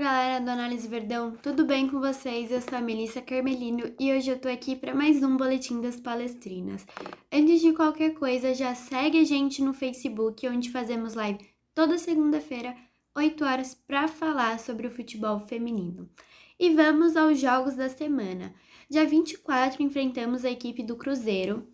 galera do Análise Verdão, tudo bem com vocês? Eu sou a Melissa Carmelino e hoje eu tô aqui para mais um Boletim das Palestrinas. Antes de qualquer coisa, já segue a gente no Facebook, onde fazemos live toda segunda-feira, 8 horas, para falar sobre o futebol feminino. E vamos aos jogos da semana. Dia 24 enfrentamos a equipe do Cruzeiro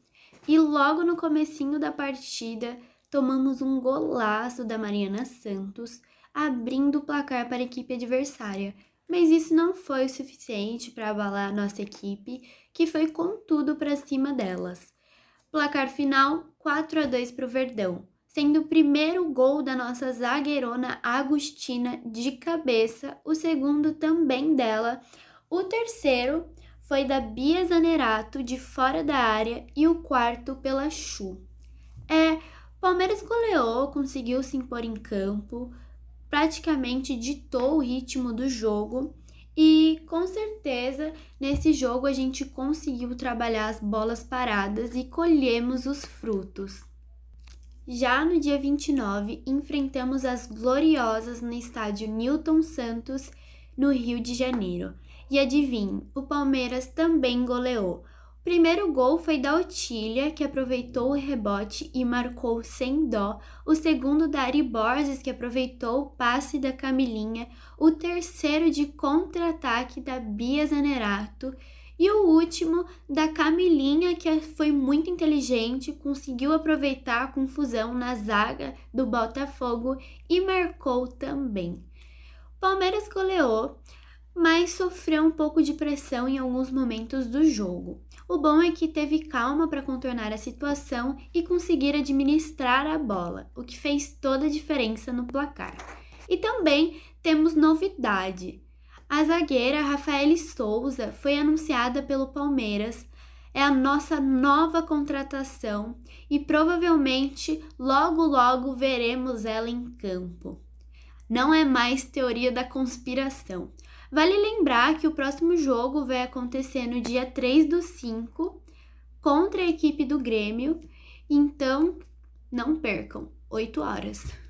e logo no comecinho da partida tomamos um golaço da Mariana Santos abrindo o placar para a equipe adversária, mas isso não foi o suficiente para abalar nossa equipe, que foi com tudo para cima delas. Placar final 4 a 2 para o Verdão, sendo o primeiro gol da nossa zagueirona Agostina de cabeça, o segundo também dela, o terceiro foi da Bia Zanerato de fora da área e o quarto pela Chu. É, Palmeiras goleou, conseguiu se impor em campo, praticamente ditou o ritmo do jogo e com certeza nesse jogo a gente conseguiu trabalhar as bolas paradas e colhemos os frutos. Já no dia 29, enfrentamos as Gloriosas no estádio Newton Santos, no Rio de Janeiro. E adivinhe, o Palmeiras também goleou primeiro gol foi da Otília, que aproveitou o rebote e marcou sem dó. O segundo da Ari Borges, que aproveitou o passe da Camilinha. O terceiro de contra-ataque da Bia Zanerato. E o último da Camilinha, que foi muito inteligente, conseguiu aproveitar a confusão na zaga do Botafogo e marcou também. Palmeiras goleou, mas sofreu um pouco de pressão em alguns momentos do jogo. O bom é que teve calma para contornar a situação e conseguir administrar a bola, o que fez toda a diferença no placar. E também temos novidade. A zagueira Rafaele Souza foi anunciada pelo Palmeiras, é a nossa nova contratação e provavelmente logo logo veremos ela em campo. Não é mais teoria da conspiração. Vale lembrar que o próximo jogo vai acontecer no dia 3 do 5 contra a equipe do Grêmio, então não percam, 8 horas.